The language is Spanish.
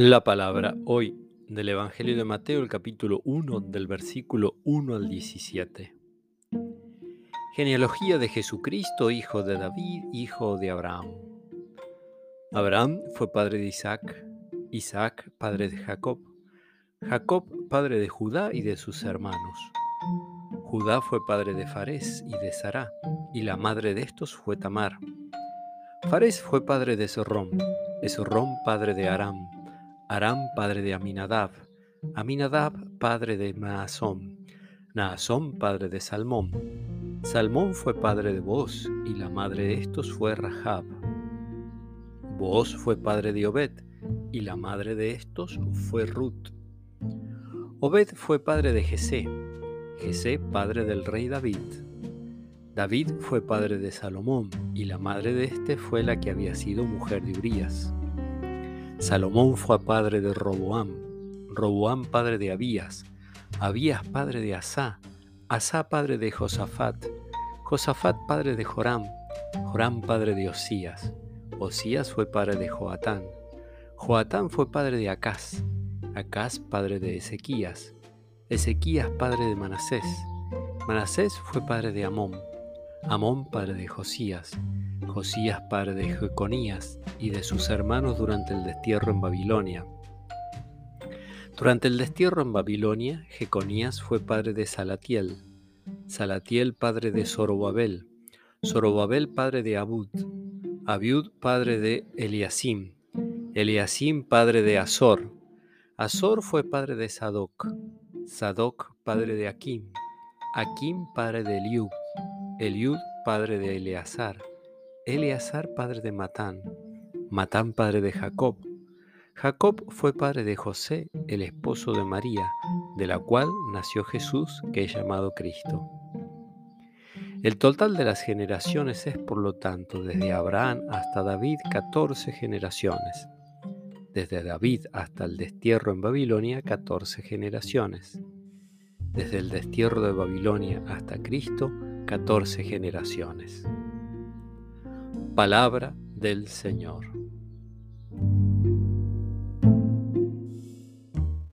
La palabra hoy del Evangelio de Mateo, el capítulo 1, del versículo 1 al 17. Genealogía de Jesucristo, hijo de David, hijo de Abraham. Abraham fue padre de Isaac, Isaac padre de Jacob, Jacob padre de Judá y de sus hermanos. Judá fue padre de Fares y de Sará, y la madre de estos fue Tamar. Fares fue padre de Esrom, Esrom padre de Aram, Aram padre de Aminadab, Aminadab padre de Naasón, Naasón padre de Salmón, Salmón fue padre de Boz y la madre de estos fue Rahab. Boz fue padre de Obed y la madre de estos fue Ruth. Obed fue padre de Jesé, Jesé padre del rey David. David fue padre de Salomón y la madre de éste fue la que había sido mujer de Urías. Salomón fue padre de Roboam, Roboam padre de Abías, Abías padre de Asá, Asá padre de Josafat, Josafat padre de Joram, Joram padre de Osías, Osías fue padre de Joatán, Joatán fue padre de Acaz, Acaz padre de Ezequías, Ezequías padre de Manasés, Manasés fue padre de Amón, Amón padre de Josías, Josías padre de Jeconías y de sus hermanos durante el destierro en Babilonia. Durante el destierro en Babilonia, Jeconías fue padre de Salatiel, Salatiel padre de Zorobabel, Zorobabel padre de Abud, Abiud padre de Eliasim, Eliasim padre de Azor, Azor fue padre de Sadoc, Sadoc padre de Akim, Akim padre de Eliud, Eliud padre de Eleazar, Eleazar padre de Matán, Matán padre de Jacob. Jacob fue padre de José, el esposo de María, de la cual nació Jesús, que es llamado Cristo. El total de las generaciones es, por lo tanto, desde Abraham hasta David, 14 generaciones. Desde David hasta el destierro en Babilonia, 14 generaciones. Desde el destierro de Babilonia hasta Cristo, 14 generaciones palabra del Señor.